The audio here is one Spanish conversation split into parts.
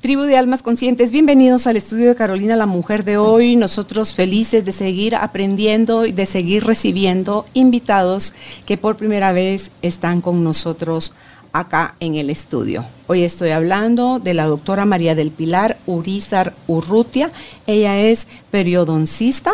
Tribu de Almas Conscientes, bienvenidos al estudio de Carolina la Mujer de hoy. Nosotros felices de seguir aprendiendo y de seguir recibiendo invitados que por primera vez están con nosotros acá en el estudio. Hoy estoy hablando de la doctora María del Pilar Urizar Urrutia. Ella es periodoncista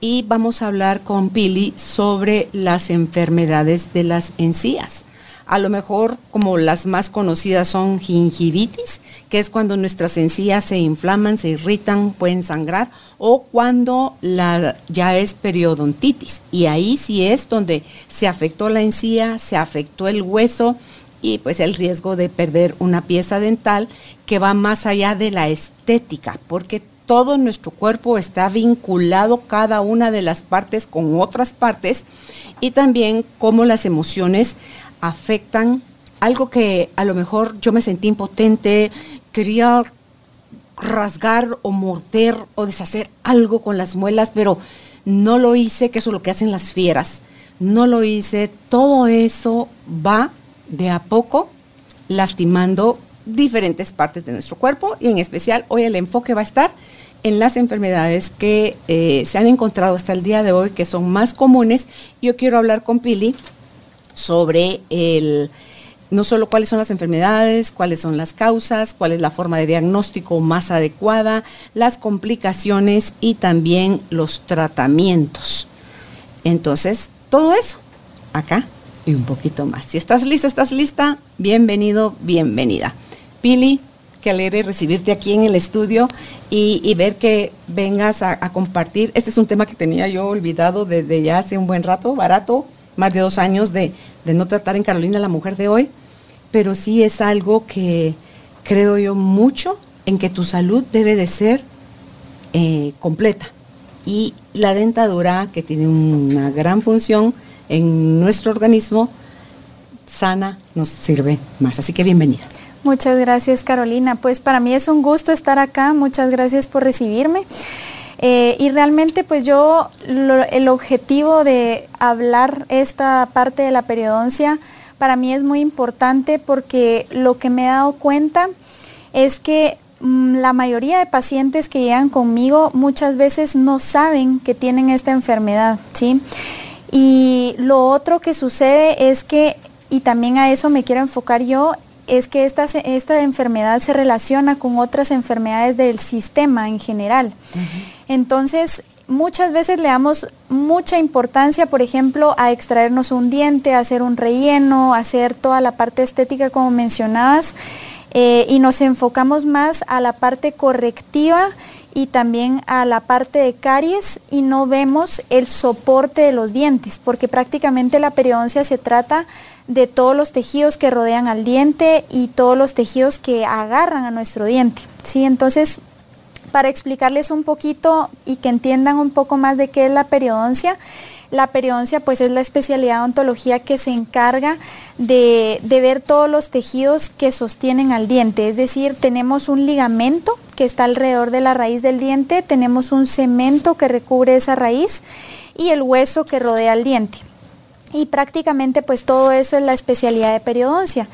y vamos a hablar con Pili sobre las enfermedades de las encías. A lo mejor como las más conocidas son gingivitis, que es cuando nuestras encías se inflaman, se irritan, pueden sangrar, o cuando la, ya es periodontitis. Y ahí sí es donde se afectó la encía, se afectó el hueso, y pues el riesgo de perder una pieza dental que va más allá de la estética, porque todo nuestro cuerpo está vinculado cada una de las partes con otras partes y también cómo las emociones afectan algo que a lo mejor yo me sentí impotente, quería rasgar o morder o deshacer algo con las muelas, pero no lo hice, que eso es lo que hacen las fieras. No lo hice, todo eso va de a poco lastimando diferentes partes de nuestro cuerpo y en especial hoy el enfoque va a estar en las enfermedades que eh, se han encontrado hasta el día de hoy que son más comunes. Yo quiero hablar con Pili sobre el, no solo cuáles son las enfermedades, cuáles son las causas, cuál es la forma de diagnóstico más adecuada, las complicaciones y también los tratamientos. Entonces, todo eso acá y un poquito más. Si estás listo, estás lista, bienvenido, bienvenida. Pili, qué alegre recibirte aquí en el estudio y, ver que vengas a, compartir. Este es un tema que tenía yo olvidado desde ya hace un buen rato, barato, más de dos años de, no tratar en Carolina la mujer de hoy, pero sí es algo que creo yo mucho en que tu salud debe de ser eh, completa. Y la dentadura, que tiene una gran función, en nuestro organismo sana nos sirve más. Así que bienvenida. Muchas gracias Carolina. Pues para mí es un gusto estar acá. Muchas gracias por recibirme. Eh, y realmente pues yo el objetivo de hablar esta parte de la periodoncia para mí es muy importante porque lo que me he dado cuenta es que mm, la mayoría de pacientes que llegan conmigo muchas veces no saben que tienen esta enfermedad, ¿sí? Y lo otro que sucede es que, y también a eso me quiero enfocar yo, es que esta, esta enfermedad se relaciona con otras enfermedades del sistema en general. Entonces, muchas veces le damos mucha importancia, por ejemplo, a extraernos un diente, a hacer un relleno, a hacer toda la parte estética como mencionabas, eh, y nos enfocamos más a la parte correctiva y también a la parte de caries y no vemos el soporte de los dientes, porque prácticamente la periodoncia se trata de todos los tejidos que rodean al diente y todos los tejidos que agarran a nuestro diente. ¿sí? Entonces, para explicarles un poquito y que entiendan un poco más de qué es la periodoncia, la periodoncia pues es la especialidad de ontología que se encarga de, ver todos los tejidos que sostienen al diente. Es decir, tenemos un ligamento que está alrededor de la raíz del diente, tenemos un cemento que recubre esa raíz y el hueso que rodea el diente. Y prácticamente pues todo eso es la especialidad de periodoncia.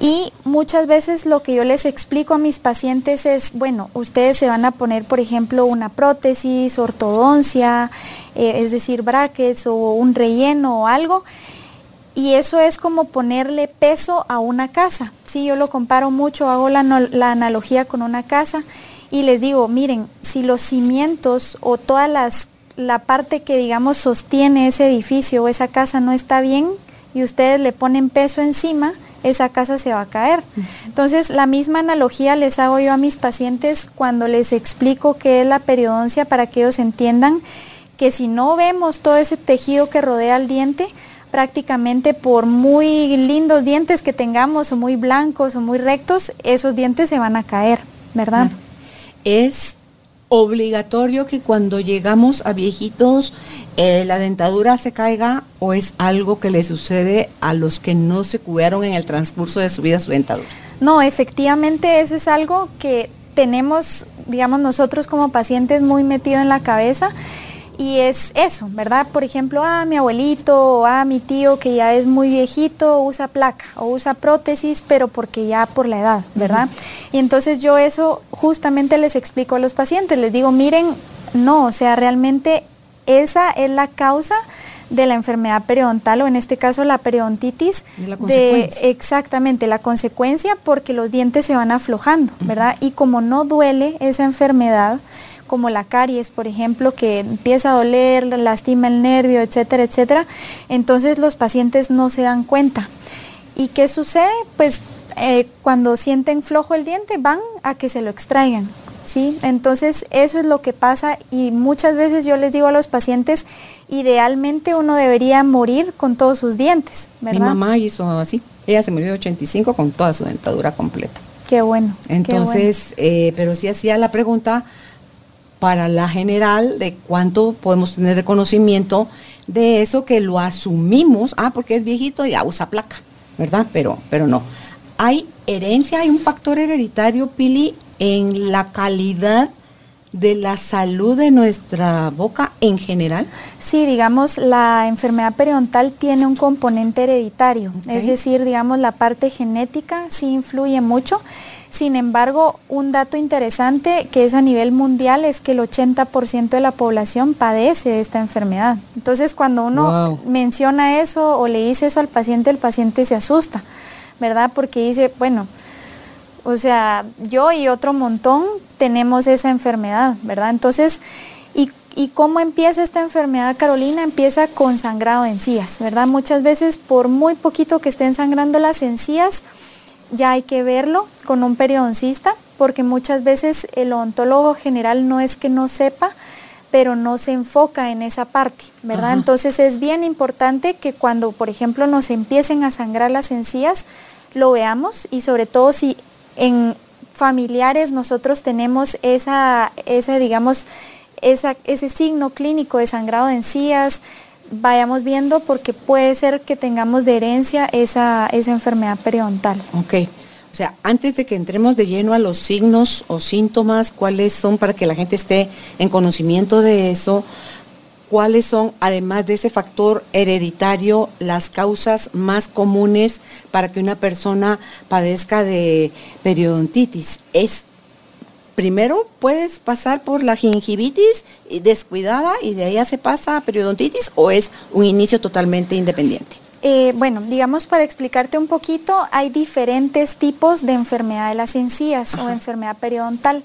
Y muchas veces lo que yo les explico a mis pacientes es, bueno, ustedes se van a poner, por ejemplo, una prótesis, ortodoncia, eh, es decir, brackets o un relleno o algo. Y eso es como ponerle peso a una casa. Si yo lo comparo mucho, hago la, la analogía con una casa y les digo, miren, si los cimientos o todas las la parte que digamos sostiene ese edificio o esa casa no está bien y ustedes le ponen peso encima, esa casa se va a caer. Entonces, la misma analogía les hago yo a mis pacientes cuando les explico qué es la periodoncia para que ellos entiendan que si no vemos todo ese tejido que rodea al diente, prácticamente por muy lindos dientes que tengamos o muy blancos o muy rectos, esos dientes se van a caer, ¿verdad? Es obligatorio que cuando llegamos a viejitos eh, la dentadura se caiga o es algo que le sucede a los que no se cuidaron en el transcurso de su vida su dentadura? No, efectivamente eso es algo que tenemos, digamos, nosotros como pacientes muy metido en la cabeza y es eso, ¿verdad? Por ejemplo, a ah, mi abuelito o a ah, mi tío que ya es muy viejito usa placa o usa prótesis, pero porque ya por la edad, ¿verdad? Y entonces yo eso justamente les explico a los pacientes, les digo, miren, no, o sea, realmente esa es la causa de la enfermedad periodontal o en este caso la periodontitis. De, exactamente, la consecuencia porque los dientes se van aflojando, ¿verdad? Y como no duele esa enfermedad, como la caries, por ejemplo, que empieza a doler, lastima el nervio, etcétera, etcétera, entonces los pacientes no se dan cuenta. ¿Y qué sucede? Pues eh, cuando sienten flojo el diente van a que se lo extraigan. ¿sí? Entonces eso es lo que pasa y muchas veces yo les digo a los pacientes, idealmente uno debería morir con todos sus dientes. Mi mamá hizo así, ella se murió de 85 con toda su dentadura completa. Qué bueno. Entonces, eh, pero sí hacía la pregunta, para la general de cuánto podemos tener de conocimiento de eso que lo asumimos, ah, porque es viejito y ya usa placa, ¿verdad? Pero, pero no. Hay herencia, hay un factor hereditario, Pili, en la calidad de la salud de nuestra boca en general? Sí, digamos, la enfermedad periodontal tiene un componente hereditario, es decir, digamos, la parte genética sí influye mucho sin embargo, un dato interesante que es a nivel mundial es que el 80% de la población padece esta enfermedad. Entonces, cuando uno menciona eso o le dice eso al paciente, el paciente se asusta, ¿verdad? Porque dice, bueno, o sea, yo y otro montón tenemos esa enfermedad, ¿verdad? Entonces, ¿y, ¿y cómo empieza esta enfermedad, Carolina? Empieza con sangrado de encías, ¿verdad? Muchas veces, por muy poquito que estén sangrando las encías, ya hay que verlo con un periodoncista, porque muchas veces el odontólogo general no es que no sepa, pero no se enfoca en esa parte, ¿verdad? Entonces es bien importante que cuando, por ejemplo, nos empiecen a sangrar las encías, lo veamos y sobre todo si en familiares nosotros tenemos esa, esa digamos, esa, ese signo clínico de sangrado de encías, vayamos viendo porque puede ser que tengamos de herencia esa, esa enfermedad periodontal. Ok. O sea, antes de que entremos de lleno a los signos o síntomas, cuáles son para que la gente esté en conocimiento de eso, cuáles son, además de ese factor hereditario, las causas más comunes para que una persona padezca de periodontitis. ¿Es primero puedes pasar por la gingivitis descuidada y de ahí ya se pasa a periodontitis o es un inicio totalmente independiente? Eh, bueno, digamos para explicarte un poquito, hay diferentes tipos de enfermedad de las encías o enfermedad periodontal.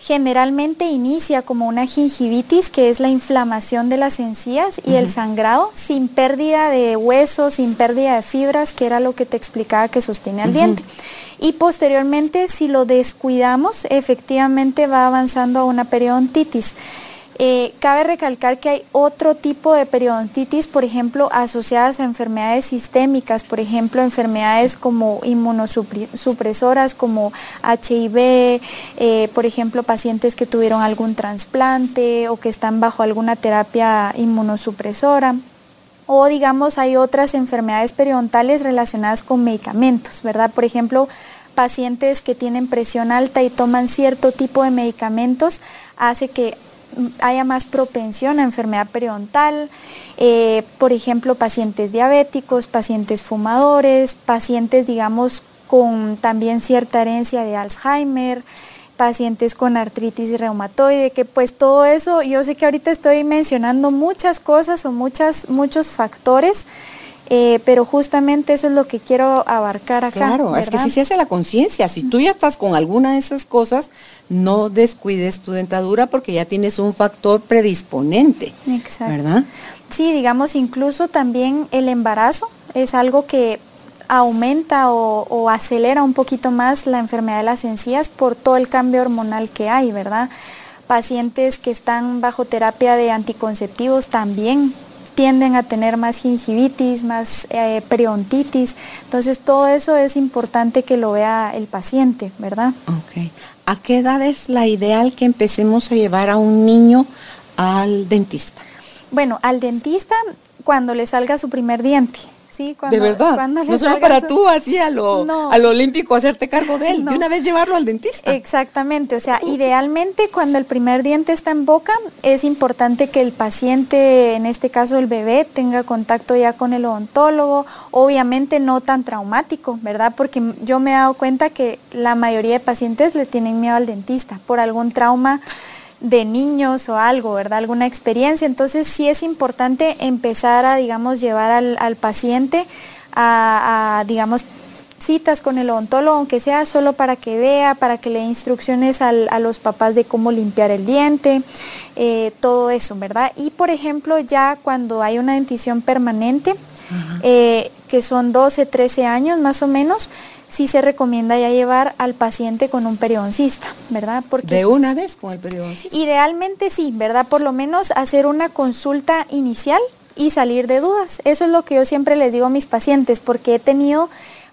Generalmente inicia como una gingivitis, que es la inflamación de las encías y el sangrado, sin pérdida de huesos, sin pérdida de fibras, que era lo que te explicaba que sostiene al diente y posteriormente si lo descuidamos efectivamente va avanzando a una periodontitis. Eh, cabe recalcar que hay otro tipo de periodontitis, por ejemplo, asociadas a enfermedades sistémicas, por ejemplo, enfermedades como inmunosupresoras, como HIV, eh, por ejemplo, pacientes que tuvieron algún trasplante o que están bajo alguna terapia inmunosupresora o digamos hay otras enfermedades periodontales relacionadas con medicamentos, ¿verdad? Por ejemplo, pacientes que tienen presión alta y toman cierto tipo de medicamentos hace que haya más propensión a enfermedad periodontal, eh, por ejemplo, pacientes diabéticos, pacientes fumadores, pacientes, digamos, con también cierta herencia de Alzheimer, pacientes con artritis reumatoide, que pues todo eso, yo sé que ahorita estoy mencionando muchas cosas o muchas, muchos factores, eh, pero justamente eso es lo que quiero abarcar acá. Claro, es que si se hace la conciencia, si tú ya estás con alguna de esas cosas, no descuides tu dentadura porque ya tienes un factor predisponente. Exacto. ¿Verdad? Sí, digamos, incluso también el embarazo es algo que aumenta o, acelera un poquito más la enfermedad de las encías por todo el cambio hormonal que hay, ¿verdad? Pacientes que están bajo terapia de anticonceptivos también tienden a tener más gingivitis, más eh, periodontitis. Entonces todo eso es importante que lo vea el paciente, ¿verdad? Ok. ¿a qué edad es la ideal que empecemos a llevar a un niño al dentista? Bueno, al dentista cuando le salga su primer diente. Sí, de verdad. no solo para tú así a lo, olímpico hacerte cargo de él, de una vez llevarlo al dentista. Exactamente, o sea, idealmente cuando el primer diente está en boca, es importante que el paciente, en este caso el bebé, tenga contacto ya con el odontólogo, obviamente no tan traumático, ¿verdad? Porque yo me he dado cuenta que la mayoría de pacientes le tienen miedo al dentista por algún trauma de niños o algo, ¿verdad? Alguna experiencia. Entonces sí es importante empezar a, digamos, llevar al, paciente a, digamos, citas con el odontólogo, aunque sea solo para que vea, para que le dé instrucciones a los papás de cómo limpiar el diente, eh, todo eso, ¿verdad? Y por ejemplo, ya cuando hay una dentición permanente, eh, que son 12, 13 años más o menos, sí se recomienda ya llevar al paciente con un periodoncista, ¿verdad? Porque ¿De una vez con el periodoncista? Idealmente sí, ¿verdad? Por lo menos hacer una consulta inicial y salir de dudas. Eso es lo que yo siempre les digo a mis pacientes, porque he tenido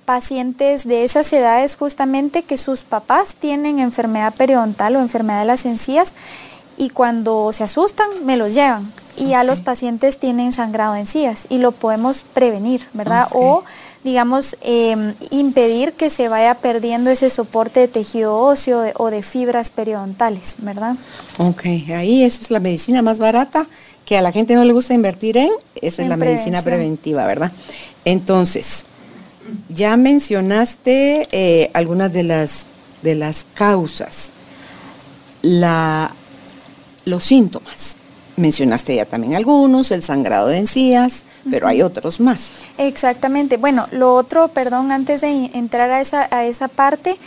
pacientes de esas edades justamente que sus papás tienen enfermedad periodontal o enfermedad de las encías y cuando se asustan me los llevan y ya los pacientes tienen sangrado de encías y lo podemos prevenir, ¿verdad? O digamos, em, impedir que se vaya perdiendo ese soporte de tejido óseo o de fibras periodontales, ¿verdad? Ok, ahí esa es la medicina más barata que a la gente no le gusta invertir en, esa es la medicina preventiva, ¿verdad? Entonces, ya mencionaste eh, algunas de las, de las causas, la, los síntomas. Mencionaste ya también algunos, el sangrado de encías, pero hay otros más. Exactamente. Bueno, lo otro, perdón, antes de entrar a esa, a esa parte,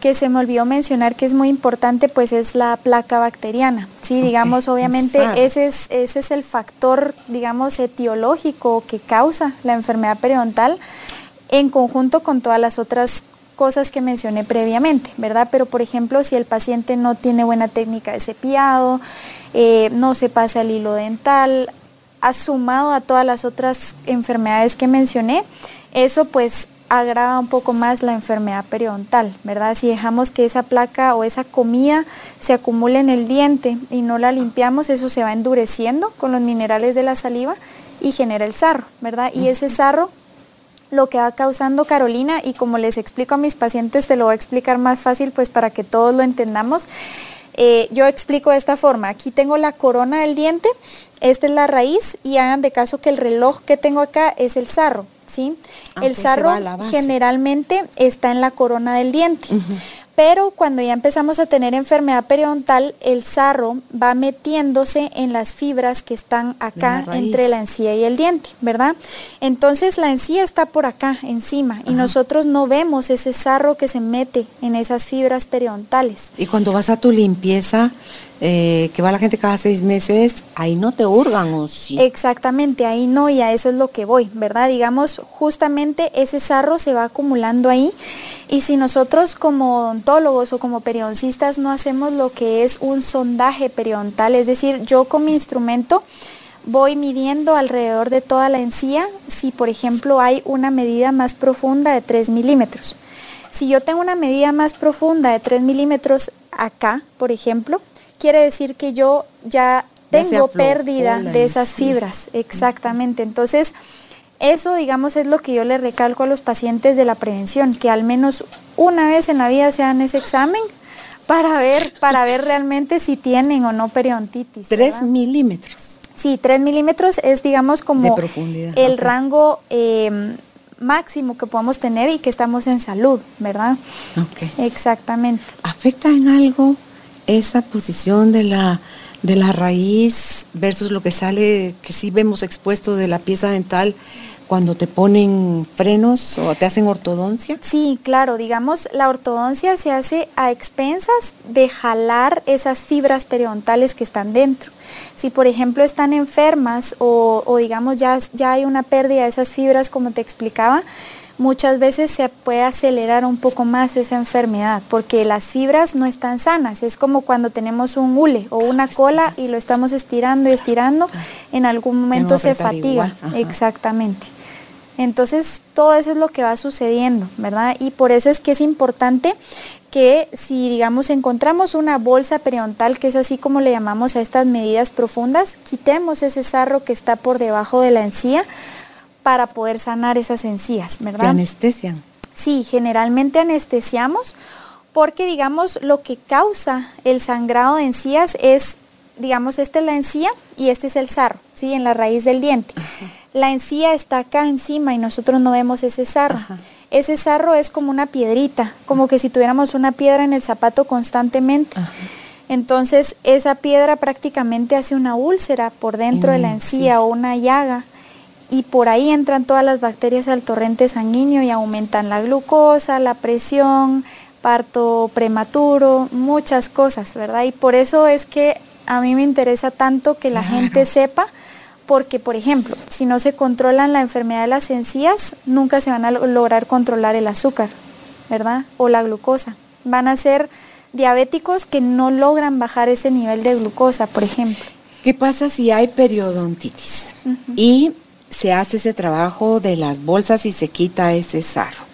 que se me olvidó mencionar que es muy importante, pues es la placa bacteriana. Sí, digamos, obviamente ese es, ese es el factor, digamos, etiológico que causa la enfermedad periodontal en conjunto con todas las otras cosas que mencioné previamente, ¿verdad? Pero por ejemplo, si el paciente no tiene buena técnica de cepillado, eh, no se pasa el hilo dental, sumado a todas las otras enfermedades que mencioné, eso pues agrava un poco más la enfermedad periodontal, ¿verdad? Si dejamos que esa placa o esa comida se acumule en el diente y no la limpiamos, eso se va endureciendo con los minerales de la saliva y genera el sarro, ¿verdad? Y ese sarro lo que va causando Carolina, y como les explico a mis pacientes, te lo voy a explicar más fácil pues para que todos lo entendamos, eh, yo explico de esta forma, aquí tengo la corona del diente, esta es la raíz y hagan de caso que el reloj que tengo acá es el sarro, ¿sí? Ah, el sarro generalmente está en la corona del diente. Pero cuando ya empezamos a tener enfermedad periodontal, el sarro va metiéndose en las fibras que están acá entre la encía y el diente, ¿verdad? Entonces la encía está por acá, encima, y nosotros no vemos ese sarro que se mete en esas fibras periodontales. Y cuando vas a tu limpieza, eh, que va la gente cada seis meses, ahí no te hurgan o sí. Exactamente, ahí no, y a eso es lo que voy, ¿verdad? Digamos, justamente ese sarro se va acumulando ahí y si nosotros como odontólogos o como periodoncistas no hacemos lo que es un sondaje periodontal, es decir, yo con mi instrumento voy midiendo alrededor de toda la encía si por ejemplo hay una medida más profunda de 3 milímetros. Si yo tengo una medida más profunda de 3 milímetros acá, por ejemplo, quiere decir que yo ya tengo pérdida de esas fibras. Exactamente. Entonces, eso, digamos, es lo que yo le recalco a los pacientes de la prevención, que al menos una vez en la vida se hagan ese examen para ver, para ver realmente si tienen o no periodontitis. Tres milímetros. Sí, tres milímetros es, digamos, como el rango em, máximo que podemos tener y que estamos en salud, ¿verdad? Ok. Exactamente. ¿Afecta en algo esa posición de la, de la raíz versus lo que sale, que sí vemos expuesto de la pieza dental cuando te ponen frenos o te hacen ortodoncia? Sí, claro, digamos, la ortodoncia se hace a expensas de jalar esas fibras periodontales que están dentro. Si por ejemplo están enfermas o, o digamos ya, ya hay una pérdida de esas fibras como te explicaba, muchas veces se puede acelerar un poco más esa enfermedad porque las fibras no están sanas. Es como cuando tenemos un hule o una cola y lo estamos estirando y estirando, en algún momento se fatiga. Exactamente. Entonces, todo eso es lo que va sucediendo, ¿verdad? Y por eso es que es importante que si digamos encontramos una bolsa periodontal, que es así como le llamamos a estas medidas profundas, quitemos ese sarro que está por debajo de la encía para poder sanar esas encías, ¿verdad? ¿Te anestesian? Sí, generalmente anestesiamos porque digamos lo que causa el sangrado de encías es digamos, esta es la encía y este es el sarro, ¿sí? En la raíz del diente. La encía está acá encima y nosotros no vemos ese sarro. Ese sarro es como una piedrita, como que si tuviéramos una piedra en el zapato constantemente. Entonces, esa piedra prácticamente hace una úlcera por dentro de la encía o una llaga y por ahí entran todas las bacterias al torrente sanguíneo y aumentan la glucosa, la presión, parto prematuro, muchas cosas, ¿verdad? Y por eso es que a mí me interesa tanto que la gente sepa, porque por ejemplo, si no se controlan la enfermedad de las encías, nunca se van a lograr controlar el azúcar, ¿verdad? O la glucosa. Van a ser diabéticos que no logran bajar ese nivel de glucosa, por ejemplo. ¿Qué pasa si hay periodontitis y se hace ese trabajo de las bolsas y se quita ese sarro?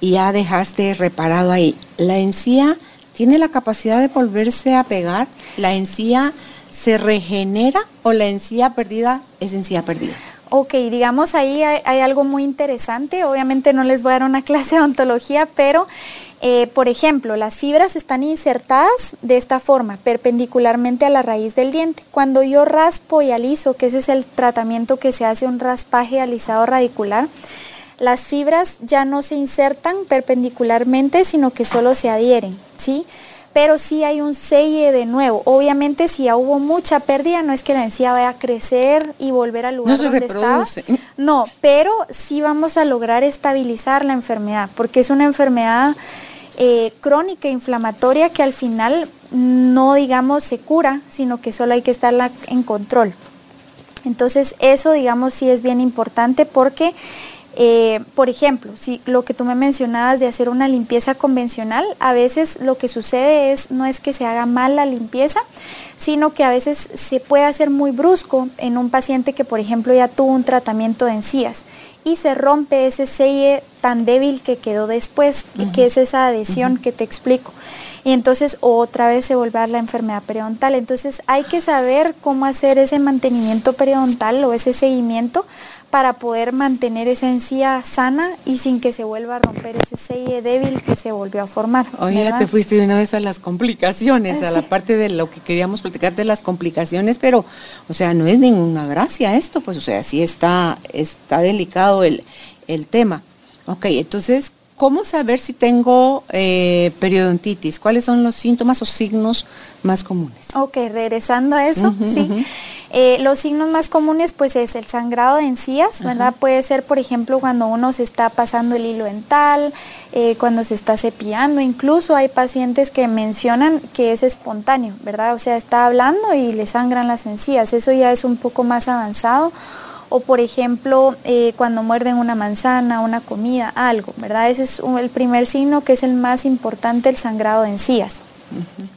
Y ya dejaste reparado ahí. La encía tiene la capacidad de volverse a pegar, la encía se regenera o la encía perdida es encía perdida. Ok, digamos ahí hay, algo muy interesante, obviamente no les voy a dar una clase de ontología, pero eh, por ejemplo, las fibras están insertadas de esta forma, perpendicularmente a la raíz del diente. Cuando yo raspo y aliso, que ese es el tratamiento que se hace un raspaje alisado radicular, las fibras ya no se insertan perpendicularmente, sino que solo se adhieren, ¿sí? Pero sí hay un selle de nuevo. Obviamente, si ya hubo mucha pérdida, no es que la encía vaya a crecer y volver al lugar donde estaba. No, pero sí vamos a lograr estabilizar la enfermedad, porque es una enfermedad eh, crónica inflamatoria que al final no, digamos, se cura, sino que solo hay que estarla en control. Entonces, eso, digamos, sí es bien importante porque eh, por ejemplo, si lo que tú me mencionabas de hacer una limpieza convencional, a veces lo que sucede es no es que se haga mal la limpieza, sino que a veces se puede hacer muy brusco en un paciente que, por ejemplo, ya tuvo un tratamiento de encías y se rompe ese selle tan débil que quedó después, que es esa adhesión que te explico. Y entonces otra vez se vuelve a la enfermedad periodontal. Entonces hay que saber cómo hacer ese mantenimiento periodontal o ese seguimiento para poder mantener esa encía sana y sin que se vuelva a romper ese selle débil que se volvió a formar. Oye, ya te fuiste de una vez a las complicaciones, a la parte de lo que queríamos platicar de las complicaciones, pero, o sea, no es ninguna gracia esto, pues, o sea, sí está, está delicado el, el tema. Ok, entonces, ¿cómo saber si tengo eh, periodontitis? ¿Cuáles son los síntomas o signos más comunes? Ok, regresando a eso, sí. Eh, los signos más comunes pues es el sangrado de encías, ¿verdad? Puede ser, por ejemplo, cuando uno se está pasando el hilo dental, eh, cuando se está cepillando, incluso hay pacientes que mencionan que es espontáneo, ¿verdad? O sea, está hablando y le sangran las encías, eso ya es un poco más avanzado. O por ejemplo, eh, cuando muerden una manzana, una comida, algo, ¿verdad? Ese es el primer signo que es el más importante, el sangrado de encías.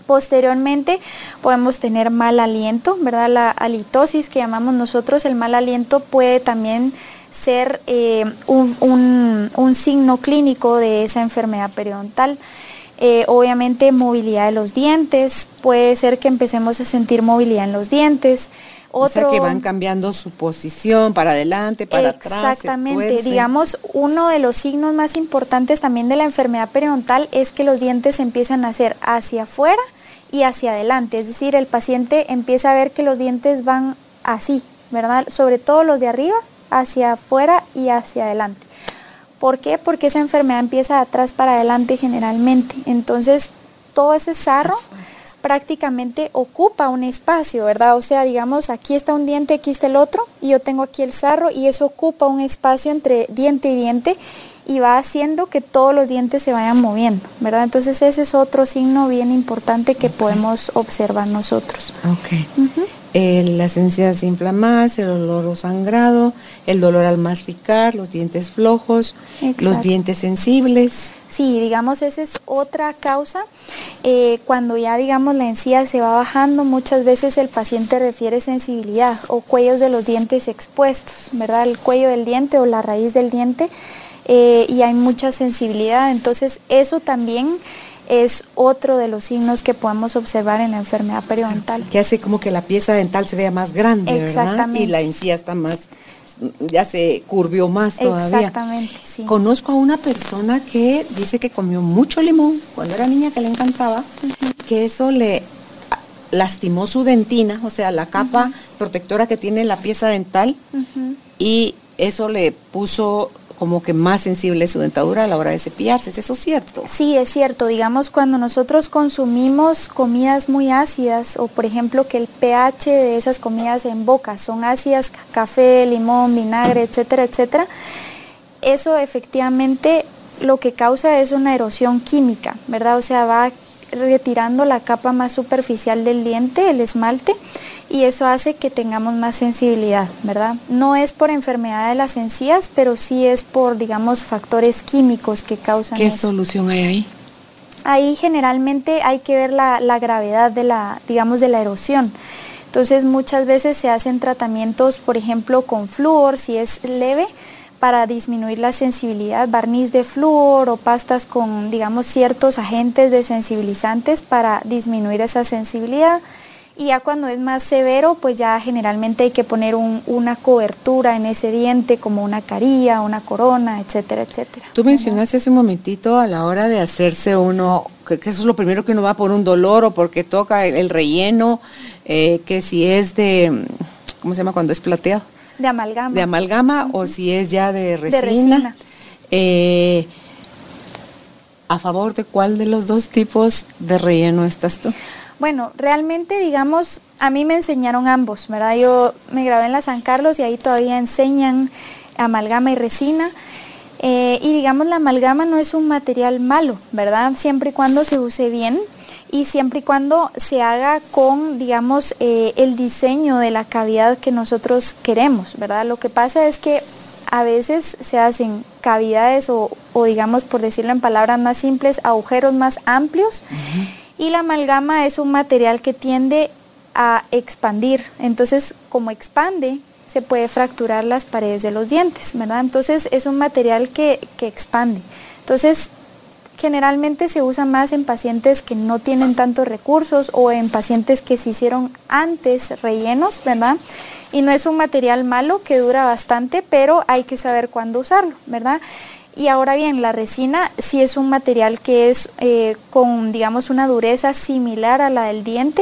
Posteriormente podemos tener mal aliento, ¿verdad? La halitosis que llamamos nosotros, el mal aliento puede también ser eh, un, signo clínico de esa enfermedad periodontal. Eh, obviamente movilidad de los dientes, puede ser que empecemos a sentir movilidad en los dientes, o sea que van cambiando su posición para adelante, para atrás. Exactamente. Digamos, uno de los signos más importantes también de la enfermedad periodontal es que los dientes empiezan a ser hacia afuera y hacia adelante. Es decir, el paciente empieza a ver que los dientes van así, ¿verdad? Sobre todo los de arriba, hacia afuera y hacia adelante. ¿Por qué? Porque esa enfermedad empieza de atrás para adelante generalmente. Entonces, todo ese sarro prácticamente ocupa un espacio, ¿verdad? O sea, digamos, aquí está un diente, aquí está el otro, y yo tengo aquí el sarro, y eso ocupa un espacio entre diente y diente, y va haciendo que todos los dientes se vayan moviendo, ¿verdad? Entonces ese es otro signo bien importante que podemos observar nosotros. Ok. Eh, las encías inflamadas, el olor o sangrado, el dolor al masticar, los dientes flojos, los dientes sensibles. Sí, digamos, esa es otra causa. Eh, cuando ya, digamos, la encía se va bajando, muchas veces el paciente refiere sensibilidad o cuellos de los dientes expuestos, ¿verdad? El cuello del diente o la raíz del diente eh, y hay mucha sensibilidad. Entonces, eso también es otro de los signos que podemos observar en la enfermedad periodontal. Que hace como que la pieza dental se vea más grande, Exactamente. Y la encía está más, ya se curvió más todavía. Exactamente, sí. Conozco a una persona que dice que comió mucho limón cuando era niña, que le encantaba, que eso le lastimó su dentina, o sea, la capa protectora que tiene la pieza dental, y eso le puso como que más sensible su dentadura a la hora de cepillarse. ¿Es eso cierto? Sí, es cierto. Digamos, cuando nosotros consumimos comidas muy ácidas o, por ejemplo, que el pH de esas comidas en boca son ácidas, café, limón, vinagre, etcétera, etcétera, eso efectivamente lo que causa es una erosión química, ¿verdad? O sea, va retirando la capa más superficial del diente, el esmalte, y eso hace que tengamos más sensibilidad, ¿verdad? No es por enfermedad de las encías, pero sí es por, digamos, factores químicos que causan ¿Qué solución hay ahí? Ahí generalmente hay que ver la, la gravedad de la, digamos, de la erosión. Entonces muchas veces se hacen tratamientos, por ejemplo, con flúor, si es leve, para disminuir la sensibilidad, barniz de flúor o pastas con, digamos, ciertos agentes desensibilizantes para disminuir esa sensibilidad. Y ya cuando es más severo, pues ya generalmente hay que poner una cobertura en ese diente, como una carilla, una corona, etcétera, etcétera. Tú mencionaste hace un momentito a la hora de hacerse uno, que, eso es lo primero que uno va por un dolor o porque toca el, relleno, eh, que si es de, ¿cómo se llama cuando es plateado? De amalgama. De amalgama o si es ya de resina. Eh, ¿A favor de cuál de los dos tipos de relleno estás tú? Bueno, realmente, digamos, a mí me enseñaron ambos, ¿verdad? Yo me grabé en la San Carlos y ahí todavía enseñan amalgama y resina. Eh, y digamos, la amalgama no es un material malo, ¿verdad? Siempre y cuando se use bien, y siempre y cuando se haga con, digamos, eh, el diseño de la cavidad que nosotros queremos, ¿verdad? Lo que pasa es que a veces se hacen cavidades o, digamos, por decirlo en palabras más simples, agujeros más amplios y la amalgama es un material que tiende a expandir. Entonces, como expande, se puede fracturar las paredes de los dientes, ¿verdad? Entonces, es un material que, que expande. Entonces, generalmente se usa más en pacientes que no tienen tantos recursos o en pacientes que se hicieron antes rellenos, ¿verdad? Y no es un material malo que dura bastante, pero hay que saber cuándo usarlo, ¿verdad? Y ahora bien, la resina sí es un material que es eh, con, digamos, una dureza similar a la del diente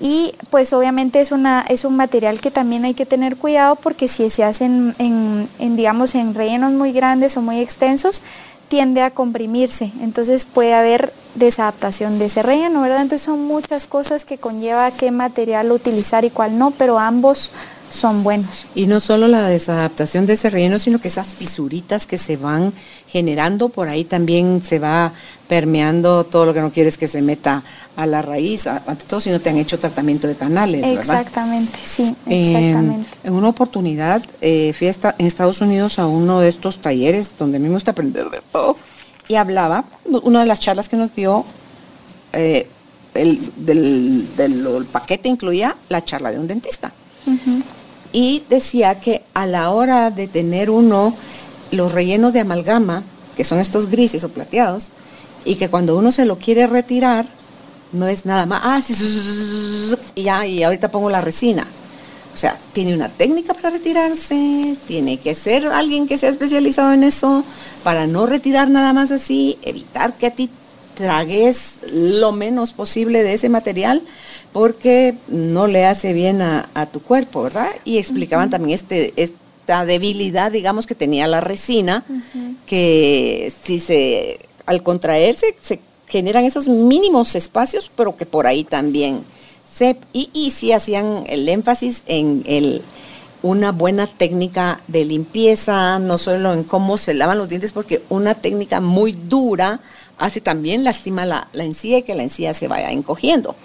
y pues obviamente es, una, es un material que también hay que tener cuidado porque si se hacen en, en, digamos, en rellenos muy grandes o muy extensos, tiende a comprimirse, entonces puede haber desadaptación de ese relleno, ¿verdad? Entonces son muchas cosas que conlleva qué material utilizar y cuál no, pero ambos son buenos. Y no solo la desadaptación de ese relleno, sino que esas fisuritas que se van generando, por ahí también se va permeando todo lo que no quieres que se meta a la raíz, ante todo si no te han hecho tratamiento de canales, ¿verdad? Exactamente, sí, exactamente. en una oportunidad eh, fui en Estados Unidos a uno de estos talleres donde a mí me gusta aprender de todo y hablaba, una de las charlas que nos dio, eh, el, del, paquete incluía la charla de un dentista. Y decía que a la hora de tener uno los rellenos de amalgama, que son estos grises o plateados, y que cuando uno se lo quiere retirar, no es nada más, ah, y ya, y ahorita pongo la resina. O sea, tiene una técnica para retirarse, tiene que ser alguien que sea especializado en eso, para no retirar nada más así, evitar que a ti tragues lo menos posible de ese material, porque no le hace bien a, tu cuerpo, ¿verdad? Y explicaban también este, esta debilidad, digamos, que tenía la resina, que si se, al contraerse, se generan esos mínimos espacios, pero que por ahí también se, y, y sí hacían el énfasis en el, una buena técnica de limpieza, no solo en cómo se lavan los dientes, porque una técnica muy dura hace también lastima la, la encía y que la encía se vaya encogiendo.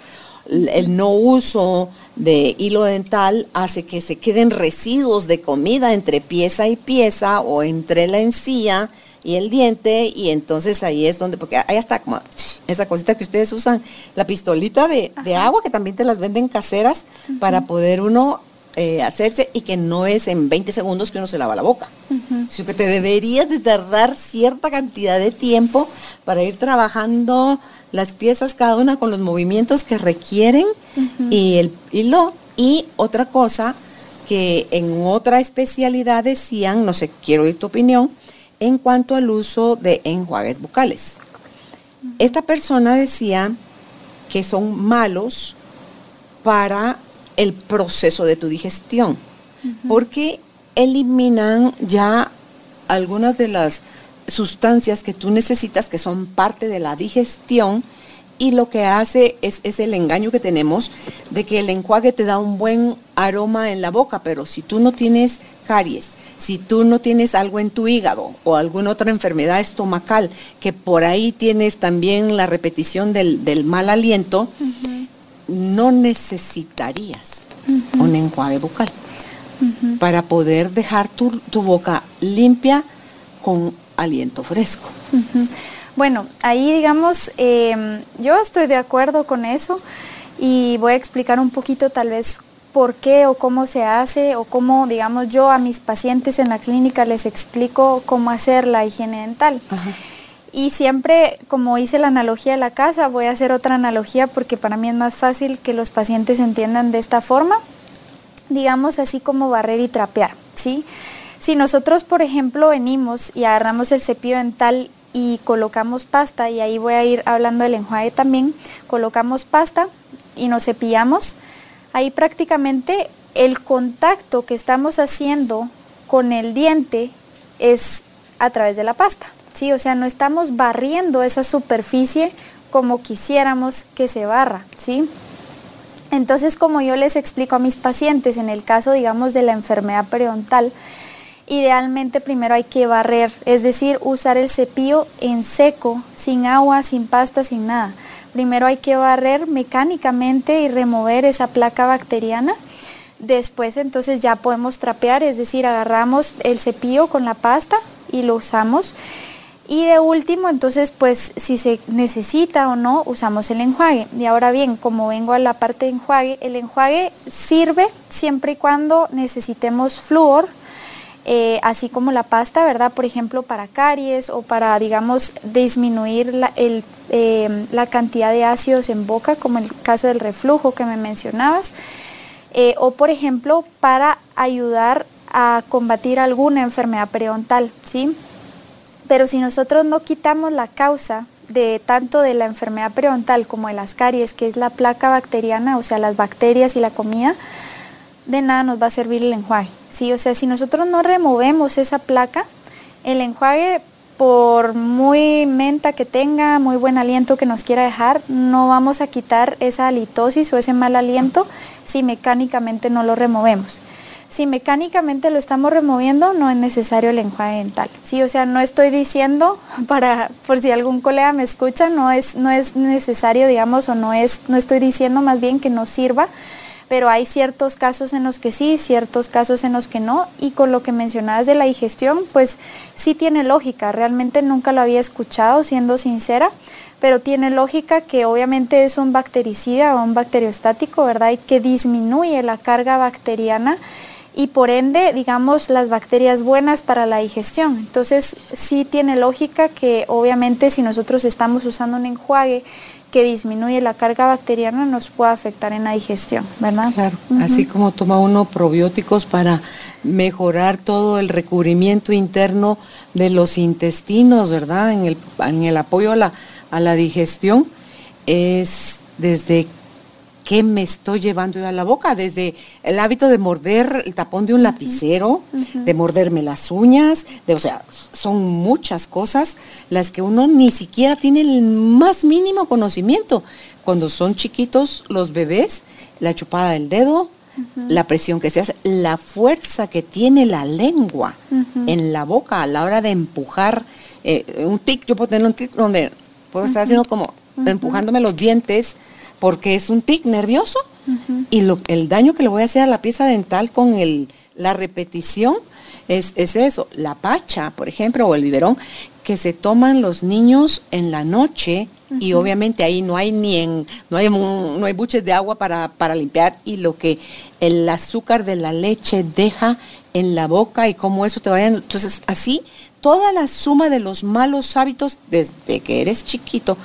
El no uso de hilo dental hace que se queden residuos de comida entre pieza y pieza o entre la encía y el diente y entonces ahí es donde, porque ahí está como esa cosita que ustedes usan, la pistolita de, agua que también te las venden caseras para poder uno eh, hacerse y que no es en 20 segundos que uno se lava la boca, sino que te deberías de tardar cierta cantidad de tiempo para ir trabajando las piezas cada una con los movimientos que requieren y el hilo. Y otra cosa que en otra especialidad decían, no sé, quiero oír tu opinión, en cuanto al uso de enjuagues bucales. Esta persona decía que son malos para el proceso de tu digestión, porque eliminan ya algunas de las sustancias que tú necesitas que son parte de la digestión y lo que hace es, es, el engaño que tenemos de que el enjuague te da un buen aroma en la boca, pero si tú no tienes caries, si tú no tienes algo en tu hígado o alguna otra enfermedad estomacal, que por ahí tienes también la repetición del, mal aliento, no necesitarías un enjuague bucal para poder dejar tu, boca limpia con aliento fresco. Bueno, ahí digamos, em, yo estoy de acuerdo con eso y voy a explicar un poquito tal vez por qué o cómo se hace o cómo, digamos, yo a mis pacientes en la clínica les explico cómo hacer la higiene dental. Y siempre, como hice la analogía de la casa, voy a hacer otra analogía porque para mí es más fácil que los pacientes entiendan de esta forma, digamos así como barrer y trapear, ¿sí? Si nosotros, por ejemplo, venimos y agarramos el cepillo dental y colocamos pasta, y ahí voy a ir hablando del enjuague también, colocamos pasta y nos cepillamos, ahí prácticamente el contacto que estamos haciendo con el diente es a través de la pasta. ¿sí? O sea, no estamos barriendo esa superficie como quisiéramos que se barra, ¿sí? Entonces, como yo les explico a mis pacientes, en el caso, digamos, de la enfermedad periodontal, idealmente primero hay que barrer, es decir, usar el cepillo en seco, sin agua, sin pasta, sin nada. Primero hay que barrer mecánicamente y remover esa placa bacteriana. Después entonces ya podemos trapear, es decir, agarramos el cepillo con la pasta y lo usamos. Y de último, entonces, pues si se necesita o no, usamos el enjuague. Y ahora bien, como vengo a la parte de enjuague, el enjuague sirve siempre y cuando necesitemos flúor, eh, así como la pasta, ¿verdad? Por ejemplo, para caries o para, digamos, disminuir la, em, la cantidad de ácidos en boca, como en el caso del reflujo que me mencionabas. Eh, o, por ejemplo, para ayudar a combatir alguna enfermedad periodontal, ¿sí? Pero si nosotros no quitamos la causa de tanto de la enfermedad periodontal como de las caries, que es la placa bacteriana, o sea, las bacterias y la comida, de nada nos va a servir el enjuague. ¿sí? O sea, si nosotros no removemos esa placa, el enjuague, por muy menta que tenga, muy buen aliento que nos quiera dejar, no vamos a quitar esa halitosis o ese mal aliento si mecánicamente no lo removemos. Si mecánicamente lo estamos removiendo, no es necesario el enjuague dental. Sí, o sea, no estoy diciendo para por si algún colega me escucha, no es no es necesario, digamos, o no es no estoy diciendo más bien que no sirva, pero hay ciertos casos en los que sí, ciertos casos en los que no, y con lo que mencionabas de la digestión, pues sí tiene lógica, realmente nunca lo había escuchado, siendo sincera, pero tiene lógica que obviamente es un bactericida o un bacteriostático, ¿verdad? Y que disminuye la carga bacteriana y por ende, digamos, las bacterias buenas para la digestión. Entonces, sí tiene lógica que obviamente si nosotros estamos usando un enjuague que disminuye la carga bacteriana nos puede afectar en la digestión, ¿verdad? Claro, así como toma uno probióticos para mejorar todo el recubrimiento interno de los intestinos, ¿verdad? En el, en el apoyo a la, a la digestión, es desde ¿qué me estoy llevando yo a la boca? Desde el hábito de morder el tapón de un lapicero, de morderme las uñas, de, o sea, son muchas cosas las que uno ni siquiera tiene el más mínimo conocimiento. Cuando son chiquitos los bebés, la chupada del dedo, la presión que se hace, la fuerza que tiene la lengua en la boca a la hora de empujar eh, un tic, yo puedo tener un tic donde puedo estar haciendo como empujándome los dientes porque es un tic nervioso y lo, el daño que le voy a hacer a la pieza dental con el, la repetición es, es, eso. La pacha, por ejemplo, o el biberón, que se toman los niños en la noche y obviamente ahí no hay ni en, no hay, no hay buches de agua para, para limpiar y lo que el azúcar de la leche deja en la boca y cómo eso te vaya. Entonces, así, toda la suma de los malos hábitos desde que eres chiquito,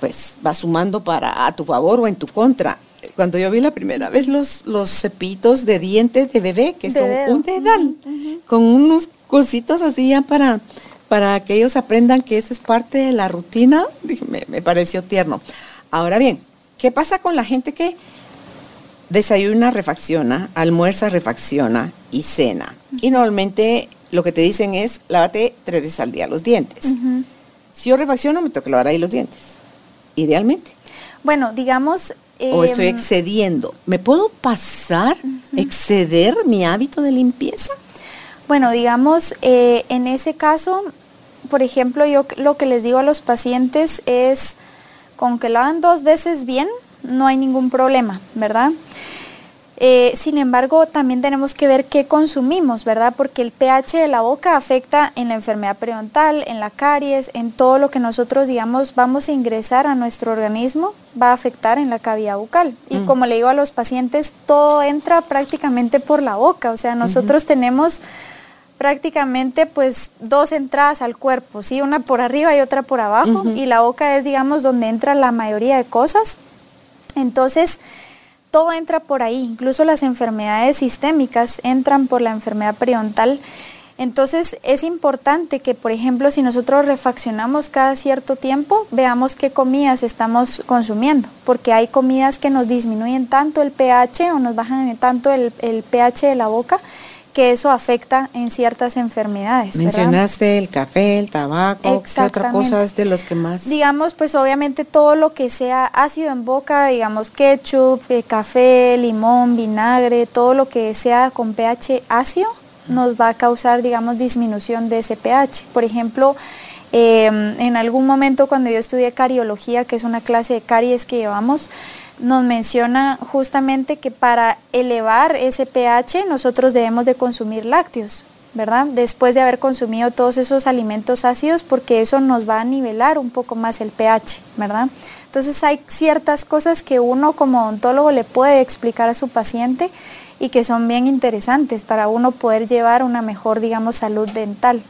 pues va sumando para a tu favor o en tu contra. Cuando yo vi la primera vez los, los cepitos de dientes de bebé, que son un dedal, con unos cositos así ya para, para que ellos aprendan que eso es parte de la rutina, me, me pareció tierno. Ahora bien, ¿qué pasa con la gente que desayuna, refacciona, almuerza, refacciona y cena? Y normalmente lo que te dicen es, lávate tres veces al día los dientes. Si yo refacciono, me toca lavar ahí los dientes, idealmente. Bueno, digamos... o estoy em, excediendo. ¿Me puedo pasar, exceder mi hábito de limpieza? Bueno, digamos, eh, en ese caso, por ejemplo, yo lo que les digo a los pacientes es, con que lo hagan dos veces bien, no hay ningún problema, ¿verdad? Eh, sin embargo, también tenemos que ver qué consumimos, ¿verdad? Porque el pH de la boca afecta en la enfermedad periodontal, en la caries, en todo lo que nosotros, digamos, vamos a ingresar a nuestro organismo, va a afectar en la cavidad bucal. Y mm. como le digo a los pacientes, todo entra prácticamente por la boca, o sea, nosotros tenemos prácticamente pues dos entradas al cuerpo, ¿sí? Una por arriba y otra por abajo, y la boca es, digamos, donde entra la mayoría de cosas. Entonces, todo entra por ahí, incluso las enfermedades sistémicas entran por la enfermedad periodontal. Entonces es importante que, por ejemplo, si nosotros refaccionamos cada cierto tiempo, veamos qué comidas estamos consumiendo, porque hay comidas que nos disminuyen tanto el pH o nos bajan tanto el, el pH de la boca que eso afecta en ciertas enfermedades. Mencionaste el café, el tabaco, ¿qué otra cosa es de los que más? Digamos, pues obviamente todo lo que sea ácido en boca, digamos ketchup, eh, café, limón, vinagre, todo lo que sea con pH ácido nos va a causar, digamos, disminución de ese pH. Por ejemplo, em, en algún momento cuando yo estudié cariología, que es una clase de caries que llevamos, nos menciona justamente que para elevar ese pH nosotros debemos de consumir lácteos, ¿verdad? Después de haber consumido todos esos alimentos ácidos porque eso nos va a nivelar un poco más el pH, ¿verdad? Entonces hay ciertas cosas que uno como odontólogo le puede explicar a su paciente y que son bien interesantes para uno poder llevar una mejor, digamos, salud dental.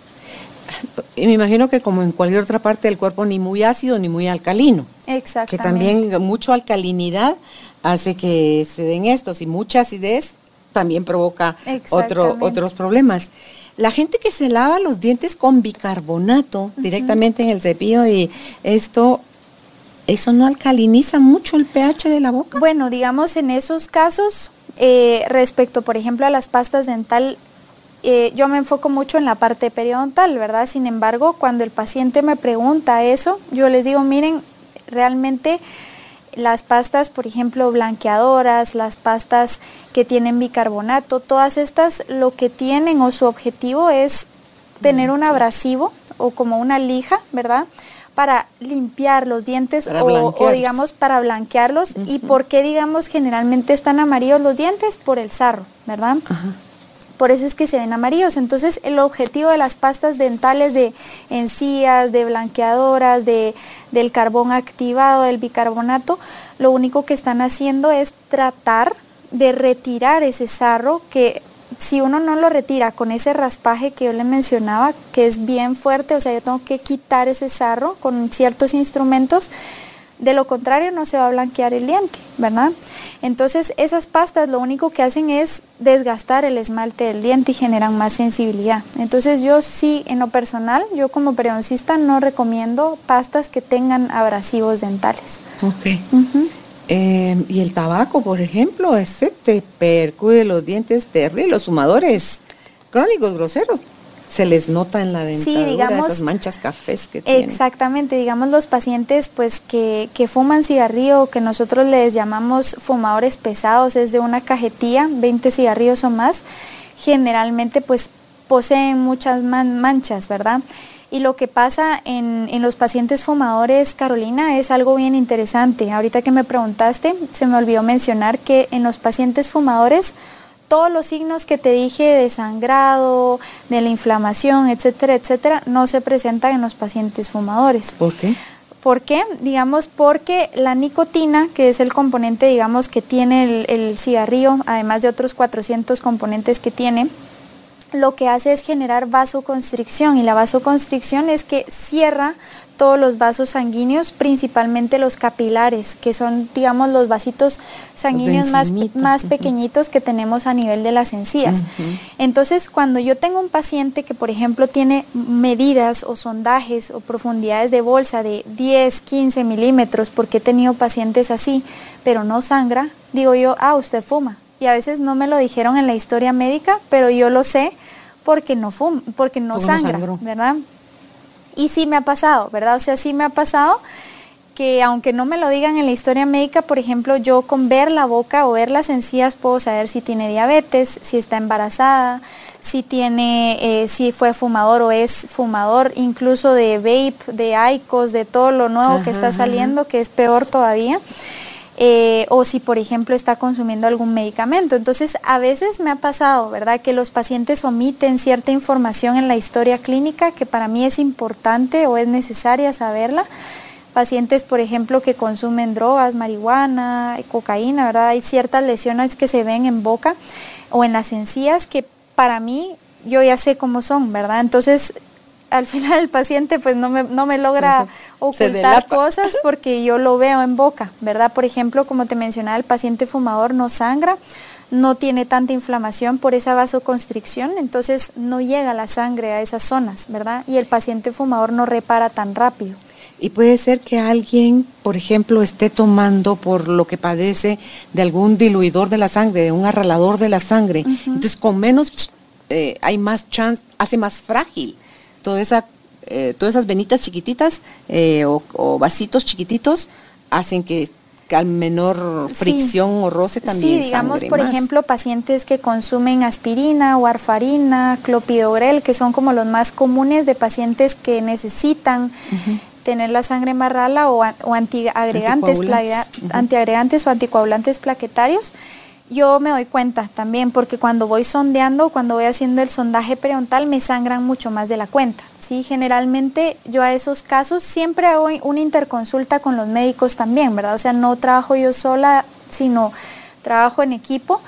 Y me imagino que como en cualquier otra parte del cuerpo, ni muy ácido ni muy alcalino. Exactamente. Que también mucha alcalinidad hace que se den estos y mucha acidez también provoca otro, otros problemas. La gente que se lava los dientes con bicarbonato directamente en el cepillo y esto, ¿eso no alcaliniza mucho el pH de la boca? Bueno, digamos en esos casos, eh, respecto por ejemplo a las pastas dental, eh, yo me enfoco mucho en la parte periodontal, ¿verdad? Sin embargo, cuando el paciente me pregunta eso, yo les digo, miren, realmente las pastas, por ejemplo, blanqueadoras, las pastas que tienen bicarbonato, todas estas lo que tienen o su objetivo es tener un abrasivo o como una lija, ¿verdad? Para limpiar los dientes o, digamos para blanquearlos. ¿Y por qué digamos generalmente están amarillos los dientes? Por el sarro, ¿verdad? Por eso es que se ven amarillos. Entonces el objetivo de las pastas dentales de encías, de blanqueadoras, de, del carbón activado, del bicarbonato, lo único que están haciendo es tratar de retirar ese sarro que si uno no lo retira con ese raspaje que yo le mencionaba, que es bien fuerte, o sea, yo tengo que quitar ese sarro con ciertos instrumentos, de lo contrario no se va a blanquear el diente, ¿verdad? Entonces esas pastas lo único que hacen es desgastar el esmalte del diente y generan más sensibilidad. Entonces yo sí, en lo personal, yo como periodoncista no recomiendo pastas que tengan abrasivos dentales. Ok. Eh, y el tabaco, por ejemplo, ese te percude los dientes terribles, los sumadores crónicos groseros se les nota en la dentadura sí, digamos, esas manchas cafés que tienen. Exactamente, digamos los pacientes pues que, que fuman cigarrillo, que nosotros les llamamos fumadores pesados, es de una cajetilla, 20 cigarrillos o más, generalmente pues poseen muchas manchas, ¿verdad? Y lo que pasa en, en, los pacientes fumadores, Carolina, es algo bien interesante. Ahorita que me preguntaste, se me olvidó mencionar que en los pacientes fumadores todos los signos que te dije de sangrado, de la inflamación, etcétera, etcétera, no se presentan en los pacientes fumadores. ¿Por qué? ¿Por qué? Digamos porque la nicotina, que es el componente, digamos, que tiene el, el cigarrillo, además de otros 400 componentes que tiene, lo que hace es generar vasoconstricción y la vasoconstricción es que cierra todos los vasos sanguíneos, principalmente los capilares, que son, digamos, los vasitos sanguíneos más, más pequeñitos que tenemos a nivel de las encías. Entonces, cuando yo tengo un paciente que, por ejemplo, tiene medidas o sondajes o profundidades de bolsa de 10, 15 milímetros, porque he tenido pacientes así, pero no sangra, digo yo, ah, usted fuma. Y a veces no me lo dijeron en la historia médica, pero yo lo sé porque no fuma, porque no sangra, ¿verdad? Y sí me ha pasado, ¿verdad? O sea, sí me ha pasado que aunque no me lo digan en la historia médica, por ejemplo, yo con ver la boca o ver las encías puedo saber si tiene diabetes, si está embarazada, si tiene, eh, si fue fumador o es fumador, incluso de vape, de ICOS, de todo lo nuevo que está saliendo, que es peor todavía. Eh, o si por ejemplo está consumiendo algún medicamento. Entonces a veces me ha pasado, ¿verdad?, que los pacientes omiten cierta información en la historia clínica que para mí es importante o es necesaria saberla. Pacientes, por ejemplo, que consumen drogas, marihuana, cocaína, ¿verdad? Hay ciertas lesiones que se ven en boca o en las encías que para mí yo ya sé cómo son, ¿verdad? Entonces al final el paciente pues no me, no me logra ocultar cosas porque yo lo veo en boca, ¿verdad? Por ejemplo, como te mencionaba, el paciente fumador no sangra, no tiene tanta inflamación por esa vasoconstricción, entonces no llega la sangre a esas zonas, ¿verdad? Y el paciente fumador no repara tan rápido. Y puede ser que alguien, por ejemplo, esté tomando por lo que padece de algún diluidor de la sangre, de un arralador de la sangre. Entonces, con menos eh, hay más chance, hace más frágil toda esa, eh, todas esas venitas chiquititas eh, o, vasitos chiquititos hacen que, al menor fricción o roce también. Sí, digamos, por ejemplo, pacientes que consumen aspirina, o warfarina, clopidogrel, que son como los más comunes de pacientes que necesitan tener la sangre más rala o, o antiagregantes, antiagregantes o anticoagulantes plaquetarios yo me doy cuenta también porque cuando voy sondeando, cuando voy haciendo el sondaje periodontal me sangran mucho más de la cuenta. ¿sí? Generalmente yo a esos casos siempre hago una interconsulta con los médicos también, ¿verdad? O sea, no trabajo yo sola, sino trabajo en equipo.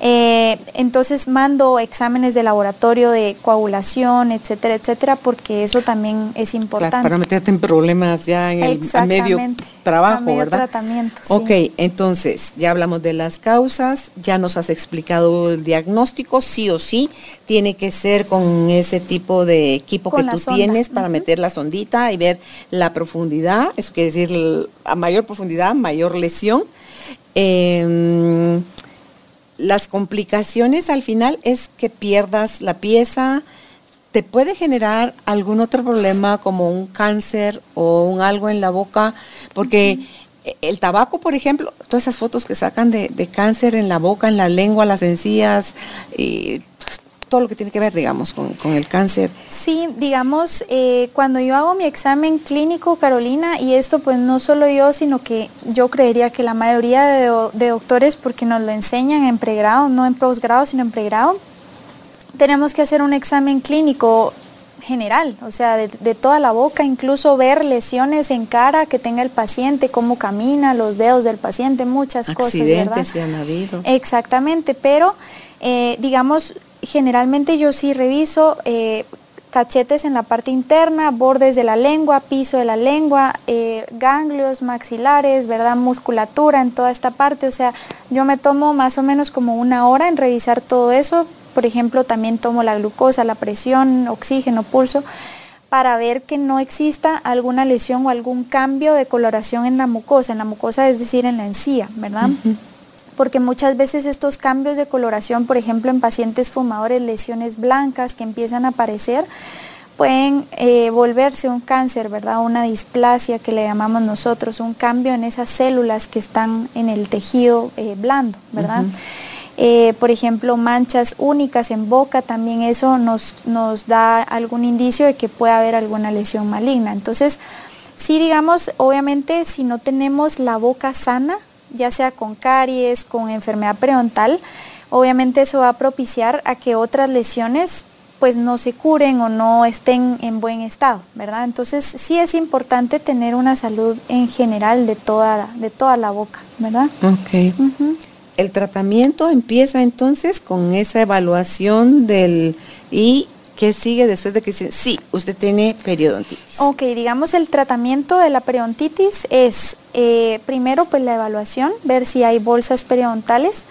Eh, entonces mando exámenes de laboratorio de coagulación, etcétera, etcétera, porque eso también es importante. para meterte en problemas ya en el a medio trabajo, a medio ¿verdad? tratamiento. Ok, entonces ya hablamos de las causas, ya nos has explicado el diagnóstico, sí o sí, tiene que ser con ese tipo de equipo que tú tienes para meter la sondita y ver la profundidad, eso quiere decir a mayor profundidad, mayor lesión. Eh, las complicaciones al final es que pierdas la pieza, te puede generar algún otro problema como un cáncer o un algo en la boca, porque el tabaco, por ejemplo, todas esas fotos que sacan de, de, cáncer en la boca, en la lengua, las encías, y todo lo que tiene que ver, digamos, con, el cáncer. Sí, digamos, eh, cuando yo hago mi examen clínico, Carolina, y esto pues no solo yo, sino que yo creería que la mayoría de, doctores, porque nos lo enseñan en pregrado, no en posgrado, sino en pregrado, tenemos que hacer un examen clínico general, o sea, de, de, toda la boca, incluso ver lesiones en cara que tenga el paciente, cómo camina, los dedos del paciente, muchas cosas, ¿verdad? se han habido. Exactamente, pero eh, digamos, generalmente yo sí reviso eh, cachetes en la parte interna, bordes de la lengua, piso de la lengua, eh, ganglios maxilares, ¿verdad? Musculatura en toda esta parte. O sea, yo me tomo más o menos como una hora en revisar todo eso. Por ejemplo, también tomo la glucosa, la presión, oxígeno, pulso, para ver que no exista alguna lesión o algún cambio de coloración en la mucosa, en la mucosa es decir, en la encía, ¿verdad? Porque muchas veces estos cambios de coloración, por ejemplo en pacientes fumadores, lesiones blancas que empiezan a aparecer, pueden eh, volverse un cáncer, ¿verdad? Una displasia que le llamamos nosotros, un cambio en esas células que están en el tejido eh, blando, ¿verdad? Eh, por ejemplo, manchas únicas en boca, también eso nos, nos da algún indicio de que puede haber alguna lesión maligna. Entonces, sí, digamos, obviamente si no tenemos la boca sana, ya sea con caries, con enfermedad periodontal, obviamente eso va a propiciar a que otras lesiones pues no se curen o no estén en buen estado, ¿verdad? Entonces sí es importante tener una salud en general de toda, de toda la boca, ¿verdad? Ok. El tratamiento empieza entonces con esa evaluación del y ¿Qué sigue después de que dice, sí, usted tiene periodontitis? Ok, digamos el tratamiento de la periodontitis es eh, primero pues la evaluación, ver si hay bolsas periodontales.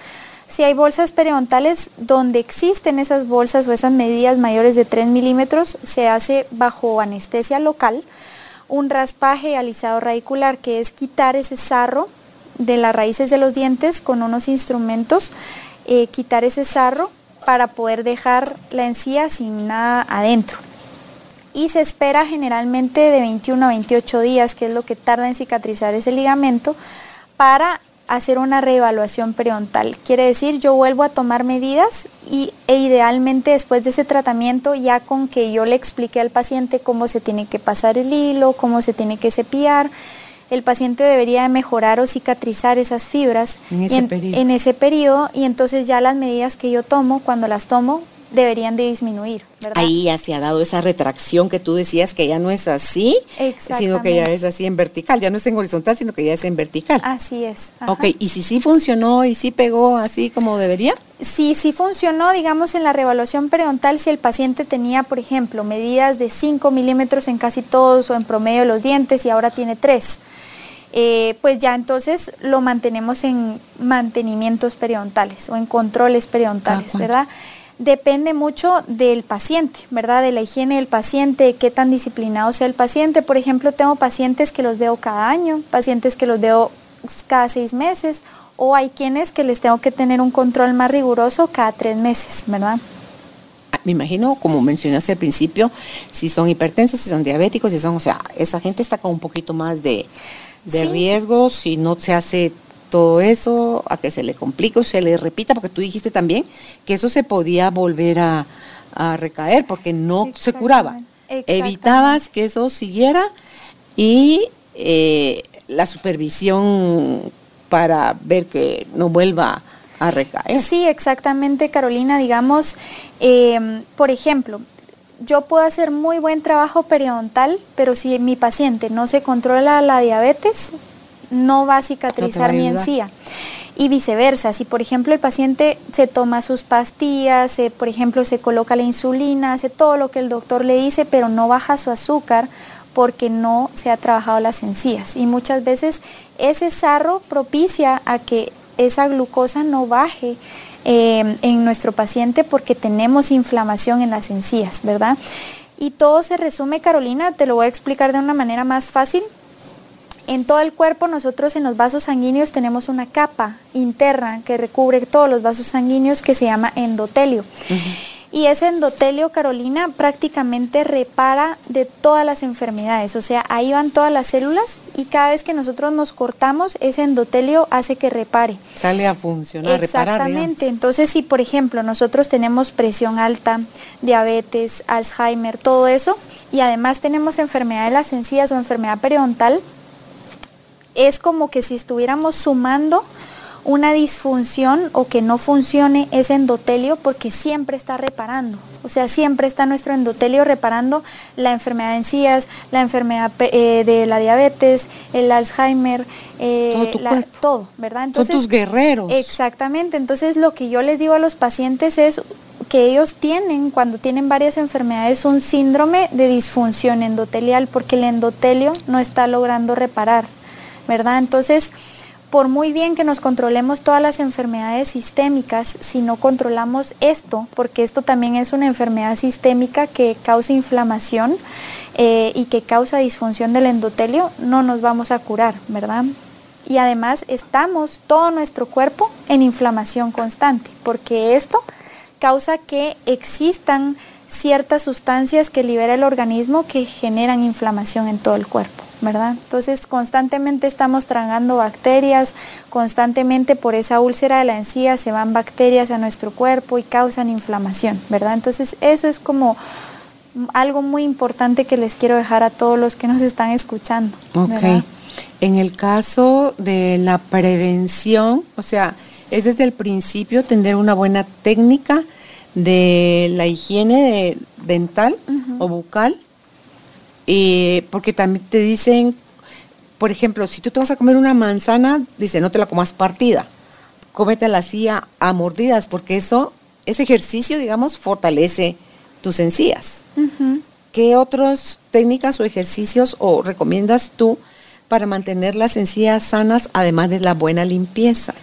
Si hay bolsas periodontales donde existen esas bolsas o esas medidas mayores de 3 milímetros, se hace bajo anestesia local un raspaje alisado radicular, que es quitar ese sarro de las raíces de los dientes con unos instrumentos, eh, quitar ese sarro para poder dejar la encía sin nada adentro. Y se espera generalmente de 21 a 28 días, que es lo que tarda en cicatrizar ese ligamento, para hacer una reevaluación periodontal. Quiere decir, yo vuelvo a tomar medidas y, e idealmente después de ese tratamiento, ya con que yo le expliqué al paciente cómo se tiene que pasar el hilo, cómo se tiene que cepillar, el paciente debería de mejorar o cicatrizar esas fibras en ese, periodo. en ese periodo y entonces ya las medidas que yo tomo, cuando las tomo, deberían de disminuir. ¿verdad? Ahí ya se ha dado esa retracción que tú decías que ya no es así, sino que ya es así en vertical, ya no es en horizontal, sino que ya es en vertical. Así es. Ajá. Ok, ¿y si sí funcionó y sí pegó así como debería? Sí, sí funcionó, digamos, en la revaluación periodontal, si el paciente tenía, por ejemplo, medidas de 5 milímetros en casi todos o en promedio de los dientes y ahora tiene 3. Eh, pues ya entonces lo mantenemos en mantenimientos periodontales o en controles periodontales, ¿verdad? Depende mucho del paciente, ¿verdad? De la higiene del paciente, qué tan disciplinado sea el paciente. Por ejemplo, tengo pacientes que los veo cada año, pacientes que los veo cada seis meses, o hay quienes que les tengo que tener un control más riguroso cada tres meses, ¿verdad? Ah, me imagino, como mencionaste al principio, si son hipertensos, si son diabéticos, si son, o sea, esa gente está con un poquito más de, de sí. riesgo si no se hace todo eso, a que se le complique o se le repita, porque tú dijiste también que eso se podía volver a, a recaer porque no se curaba. Evitabas que eso siguiera y eh, la supervisión para ver que no vuelva a recaer. Sí, exactamente, Carolina. Digamos, eh, por ejemplo, yo puedo hacer muy buen trabajo periodontal, pero si mi paciente no se controla la diabetes, no va a cicatrizar no mi encía. Y viceversa, si por ejemplo el paciente se toma sus pastillas, se, por ejemplo se coloca la insulina, hace todo lo que el doctor le dice, pero no baja su azúcar porque no se ha trabajado las encías. Y muchas veces ese sarro propicia a que esa glucosa no baje eh, en nuestro paciente porque tenemos inflamación en las encías, ¿verdad? Y todo se resume, Carolina, te lo voy a explicar de una manera más fácil. En todo el cuerpo nosotros en los vasos sanguíneos tenemos una capa interna que recubre todos los vasos sanguíneos que se llama endotelio. Uh -huh. Y ese endotelio, Carolina, prácticamente repara de todas las enfermedades. O sea, ahí van todas las células y cada vez que nosotros nos cortamos, ese endotelio hace que repare. Sale a funcionar, Exactamente. Reparar, Entonces, si por ejemplo nosotros tenemos presión alta, diabetes, Alzheimer, todo eso, y además tenemos enfermedad de las encías o enfermedad periodontal, es como que si estuviéramos sumando una disfunción o que no funcione ese endotelio porque siempre está reparando. O sea, siempre está nuestro endotelio reparando la enfermedad de encías, la enfermedad eh, de la diabetes, el Alzheimer, eh, todo, la, todo, ¿verdad? Entonces, Son tus guerreros. Exactamente. Entonces, lo que yo les digo a los pacientes es que ellos tienen, cuando tienen varias enfermedades, un síndrome de disfunción endotelial porque el endotelio no está logrando reparar, ¿verdad? Entonces, por muy bien que nos controlemos todas las enfermedades sistémicas, si no controlamos esto, porque esto también es una enfermedad sistémica que causa inflamación eh, y que causa disfunción del endotelio, no nos vamos a curar, ¿verdad? Y además estamos todo nuestro cuerpo en inflamación constante, porque esto causa que existan ciertas sustancias que libera el organismo que generan inflamación en todo el cuerpo. ¿verdad? Entonces constantemente estamos tragando bacterias, constantemente por esa úlcera de la encía se van bacterias a nuestro cuerpo y causan inflamación, ¿verdad? Entonces eso es como algo muy importante que les quiero dejar a todos los que nos están escuchando. Ok. ¿verdad? En el caso de la prevención, o sea, es desde el principio tener una buena técnica de la higiene dental o bucal, eh, porque también te dicen, por ejemplo, si tú te vas a comer una manzana, dice, no te la comas partida, cómetela así a, mordidas, porque eso, ese ejercicio, digamos, fortalece tus encías. ¿Qué otras técnicas o ejercicios o recomiendas tú para mantener las encías sanas, además de la buena limpieza?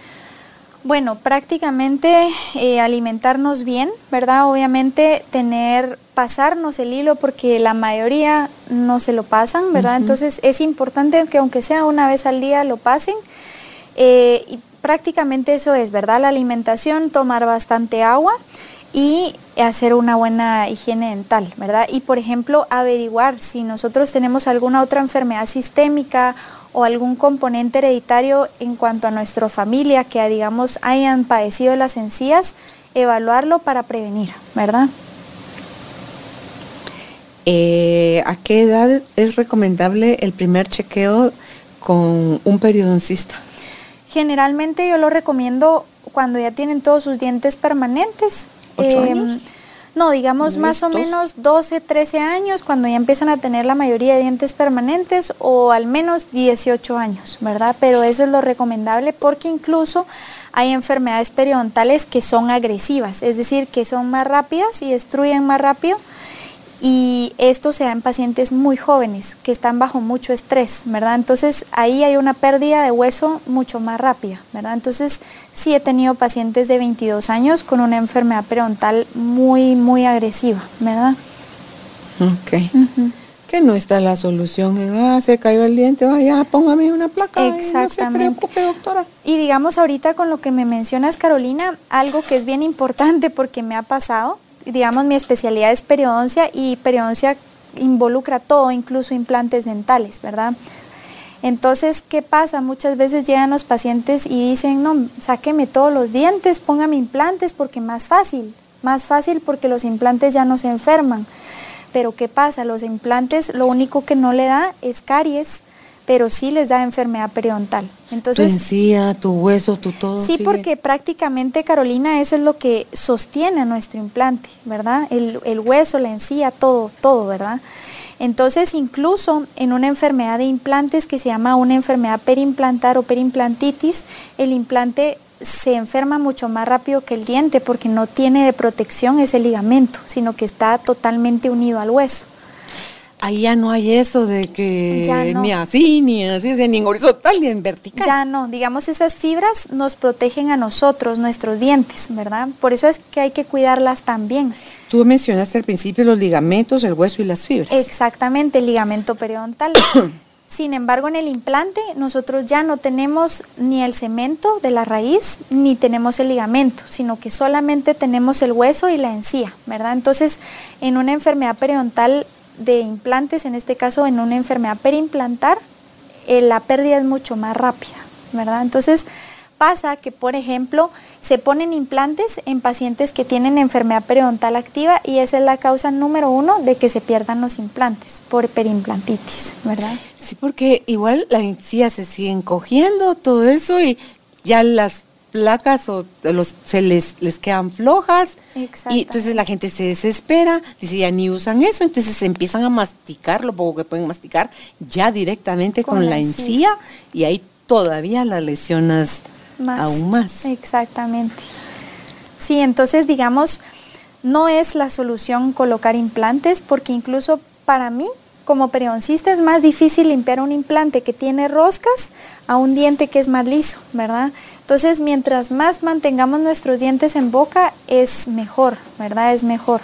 Bueno, prácticamente eh, alimentarnos bien, ¿verdad? Obviamente tener, pasarnos el hilo porque la mayoría no se lo pasan, ¿verdad? Entonces es importante que aunque sea una vez al día lo pasen. Eh, y prácticamente eso es, ¿verdad? La alimentación, tomar bastante agua y hacer una buena higiene dental, ¿verdad? Y por ejemplo, averiguar si nosotros tenemos alguna otra enfermedad sistémica o algún componente hereditario en cuanto a nuestra familia que digamos hayan padecido las encías, evaluarlo para prevenir, ¿verdad? Eh, ¿A qué edad es recomendable el primer chequeo con un periodoncista? Generalmente yo lo recomiendo cuando ya tienen todos sus dientes permanentes. ¿Ocho em, años? No, digamos más o menos 12, 13 años cuando ya empiezan a tener la mayoría de dientes permanentes o al menos 18 años, ¿verdad? Pero eso es lo recomendable porque incluso hay enfermedades periodontales que son agresivas, es decir, que son más rápidas y destruyen más rápido y esto se da en pacientes muy jóvenes que están bajo mucho estrés, ¿verdad? Entonces ahí hay una pérdida de hueso mucho más rápida, ¿verdad? Entonces sí he tenido pacientes de 22 años con una enfermedad periodontal muy, muy agresiva, ¿verdad? Ok. Que no está la solución en, ah, se cayó el diente, vaya, póngame una placa. Exactamente. no se preocupe, doctora. Y digamos ahorita con lo que me mencionas, Carolina, algo que es bien importante porque me ha pasado, digamos, mi especialidad es periodoncia y periodoncia involucra todo, incluso implantes dentales, ¿verdad? Entonces, ¿qué pasa? Muchas veces llegan los pacientes y dicen, no, sáqueme todos los dientes, póngame implantes porque más fácil, más fácil porque los implantes ya no se enferman. Pero ¿qué pasa? Los implantes lo único que no le da es caries, pero sí les da enfermedad periodontal. Entonces, tu encía, tu hueso, tu todo. Sí, porque prácticamente, Carolina, eso es lo que sostiene a nuestro implante, ¿verdad? El, el hueso, la encía, todo, todo, ¿verdad? Entonces, incluso en una enfermedad de implantes que se llama una enfermedad perimplantar o perimplantitis, el implante se enferma mucho más rápido que el diente porque no tiene de protección ese ligamento, sino que está totalmente unido al hueso ahí ya no hay eso de que ni así, ni así, ni en horizontal, ni en vertical. Ya no, digamos, esas fibras nos protegen a nosotros, nuestros dientes, ¿verdad? Por eso es que hay que cuidarlas también. Tú mencionaste al principio los ligamentos, el hueso y las fibras. Exactamente, el ligamento periodontal. Sin embargo, en el implante nosotros ya no tenemos ni el cemento de la raíz ni tenemos el ligamento, sino que solamente tenemos el hueso y la encía, ¿verdad? Entonces, en una enfermedad periodontal de implantes, en este caso en una enfermedad perimplantar, eh, la pérdida es mucho más rápida, ¿verdad? Entonces pasa que, por ejemplo, se ponen implantes en pacientes que tienen enfermedad periodontal activa y esa es la causa número uno de que se pierdan los implantes por perimplantitis, ¿verdad? Sí, porque igual la encía se siguen cogiendo, todo eso y ya las placas o los, se les, les quedan flojas y entonces la gente se desespera, dice ya ni usan eso, entonces se empiezan a masticar lo poco que pueden masticar ya directamente con, la encía y ahí todavía la lesionas aún más. Exactamente. Sí, entonces digamos, no es la solución colocar implantes porque incluso para mí como periodoncista es más difícil limpiar un implante que tiene roscas a un diente que es más liso, ¿verdad? Entonces, mientras más mantengamos nuestros dientes en boca, es mejor, ¿verdad? Es mejor.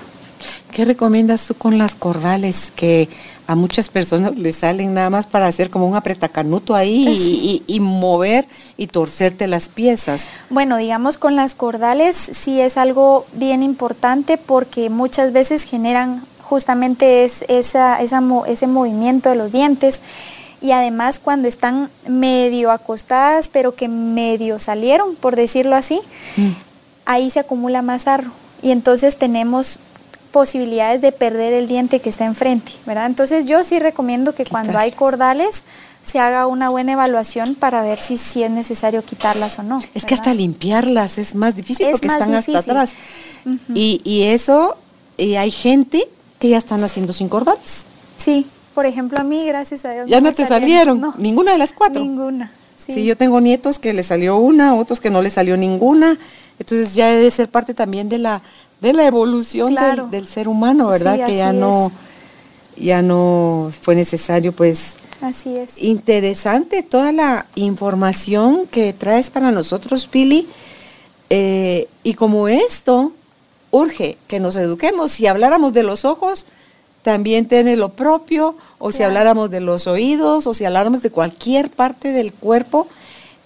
¿Qué recomiendas tú con las cordales que a muchas personas les salen nada más para hacer como un apretacanuto ahí y, mover y torcerte las piezas? Bueno, digamos con las cordales sí es algo bien importante porque muchas veces generan justamente es esa, ese movimiento de los dientes y además cuando están medio acostadas pero que medio salieron, por decirlo así, mm. ahí se acumula más sarro y entonces tenemos posibilidades de perder el diente que está enfrente, ¿verdad? Entonces yo sí recomiendo que cuando hay cordales se haga una buena evaluación para ver si, si es necesario quitarlas o no. Es que hasta limpiarlas es más difícil Es porque más están hasta atrás. y, y eso, y hay gente que ya están haciendo sin cordones. Sí, por ejemplo, a mí, gracias a Dios. Ya no te salieron, No, ninguna de las cuatro. ninguna. Sí. Sí. yo tengo nietos que le salió una, otros que no le salió ninguna. Entonces ya debe ser parte también de la de la evolución del- Claro. del, ser humano, ¿verdad? Sí, que ya no ya no fue necesario pues Así es. interesante toda la información que traes para nosotros, Pili. Eh, y como esto urge que nos eduquemos, si habláramos de los ojos, también tiene lo propio, o si habláramos de los oídos, o si habláramos de cualquier parte del cuerpo,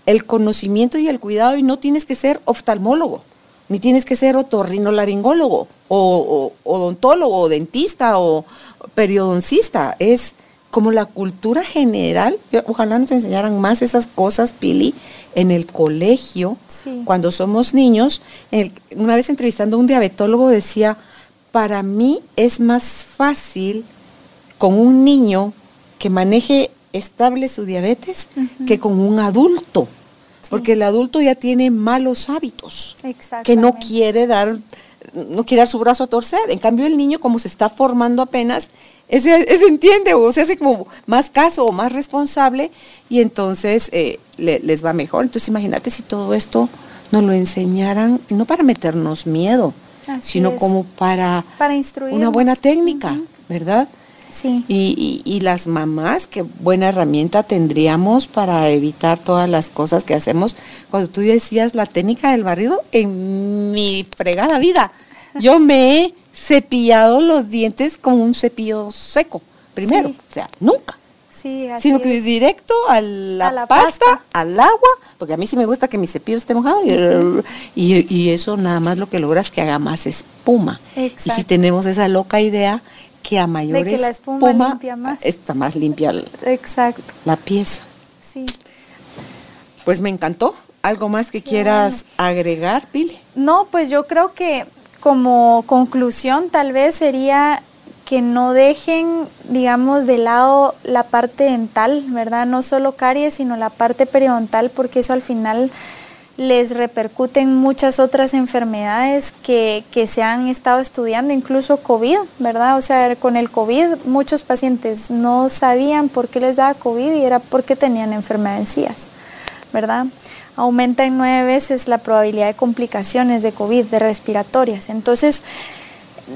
el conocimiento y el cuidado, y no tienes que ser oftalmólogo, ni tienes que ser otorrinolaringólogo, o, o odontólogo, o dentista, o periodoncista, es como la cultura general, ojalá nos enseñaran más esas cosas, Pili, en el colegio, Sí. cuando somos niños. El- una vez entrevistando a un diabetólogo decía, para mí es más fácil con un niño que maneje estable su diabetes que con un adulto, Sí. porque el adulto ya tiene malos hábitos que no quiere dar no quiere dar su brazo a torcer. En cambio, el niño, como se está formando apenas, ese, ese entiende o se hace como más caso o más responsable y entonces eh, le- les va mejor. Entonces, imagínate si todo esto nos lo enseñaran, no para meternos miedo, Así sino es. como para, Para una buena técnica. ¿verdad? Sí. Y, y- y las mamás, qué buena herramienta tendríamos para evitar todas las cosas que hacemos. Cuando tú decías la técnica del barrido, en mi fregada vida, yo me he cepillado los dientes con un cepillo seco, primero, Sí. o sea, nunca. Sí, así Sino que es. directo a la, A la pasta, pasta. al agua, porque a mí sí me gusta que mi cepillo esté mojado y, y- y eso nada más lo que logra es que haga más espuma. Y si tenemos esa loca idea que a mayores la espuma limpia más. está más limpia Exacto. la pieza. Sí. Pues me encantó. ¿Algo más que quieras agregar, Pili? No, pues yo creo que como conclusión tal vez sería que no dejen, digamos, de lado la parte dental, ¿verdad? No solo caries, sino la parte periodontal, porque eso al final les repercute en muchas otras enfermedades que, que se han estado estudiando, incluso COVID, ¿verdad? O sea, con el COVID muchos pacientes no sabían por qué les daba COVID y era porque tenían enfermedad de encías, ¿verdad? Aumenta en nueve veces la probabilidad de complicaciones de COVID, de respiratorias. Entonces,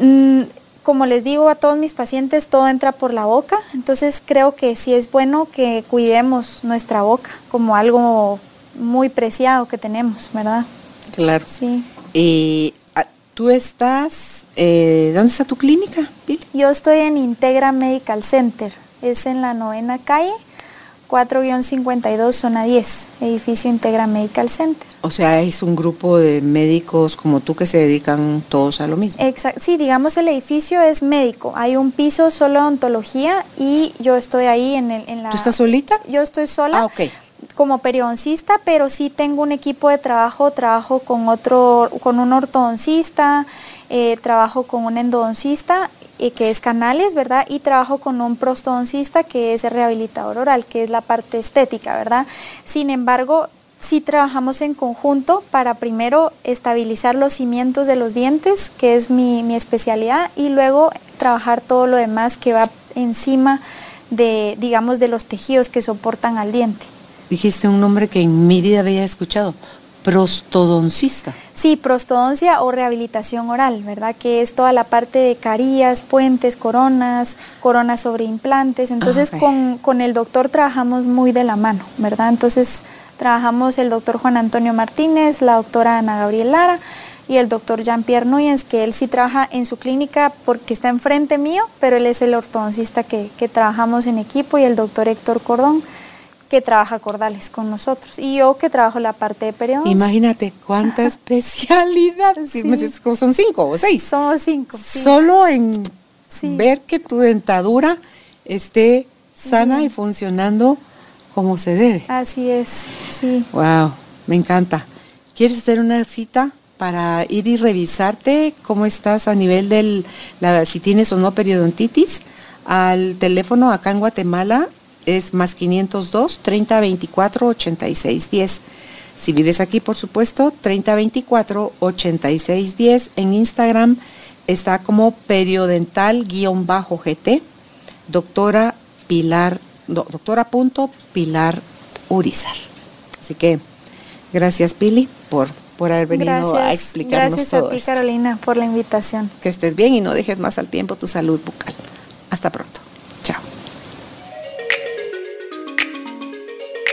mm, como les digo a todos mis pacientes, todo entra por la boca, entonces creo que sí es bueno que cuidemos nuestra boca como algo muy preciado que tenemos, ¿verdad? Claro. Sí. Y ah, tú estás, eh, ¿dónde está tu clínica, Pili? Yo estoy en Integra Medical Center, es en la novena calle, 4-52, zona 10, edificio Integra Medical Center. O sea, es un grupo de médicos como tú que se dedican todos a lo mismo. Exacto, sí, digamos el edificio es médico, hay un piso solo de odontología y yo estoy ahí en, el, en la... ¿Tú estás solita? Yo estoy sola. Ah, ok. Como periodoncista, pero sí tengo un equipo de trabajo, trabajo con otro, con un ortodoncista, eh, trabajo con un endodoncista eh, que es canales, ¿verdad? Y trabajo con un prostodoncista que es el rehabilitador oral, que es la parte estética, ¿verdad? Sin embargo, sí trabajamos en conjunto para primero estabilizar los cimientos de los dientes, que es mi, mi especialidad, y luego trabajar todo lo demás que va encima de, digamos, de los tejidos que soportan al diente. Dijiste un nombre que en mi vida había escuchado, prostodoncista. Sí, prostodoncia o rehabilitación oral, ¿verdad? Que es toda la parte de carías, puentes, coronas, coronas sobre implantes. Entonces, Ah, con, con el doctor trabajamos muy de la mano, ¿verdad? Entonces, trabajamos el doctor Juan Antonio Martínez, la doctora Ana Gabriel Lara y el doctor Jean-Pierre Núñez, que él sí trabaja en su clínica porque está enfrente mío, pero él es el ortodoncista que, que trabajamos en equipo y el doctor Héctor Cordón que trabaja cordales con nosotros y yo que trabajo la parte de periodoncia. Imagínate cuánta especialidad. Sí, que Son cinco o seis. Somos cinco. sí. Solo en Sí. ver que tu dentadura esté sana y funcionando como se debe. Así es, sí. Wow, me encanta. ¿Quieres hacer una cita para ir y revisarte cómo estás a nivel del, la, si tienes o no periodontitis? Al teléfono acá en Guatemala es más 502 3024 8610. Si vives aquí, por supuesto, 3024 8610 en Instagram está como periodental-gt, doctora Pilar, doctora punto Pilar Urizar. Así que gracias Pili por, por haber venido a explicarnos gracias todo Gracias a ti Carolina por la invitación. Que estés bien y no dejes más al tiempo tu salud bucal. Hasta pronto.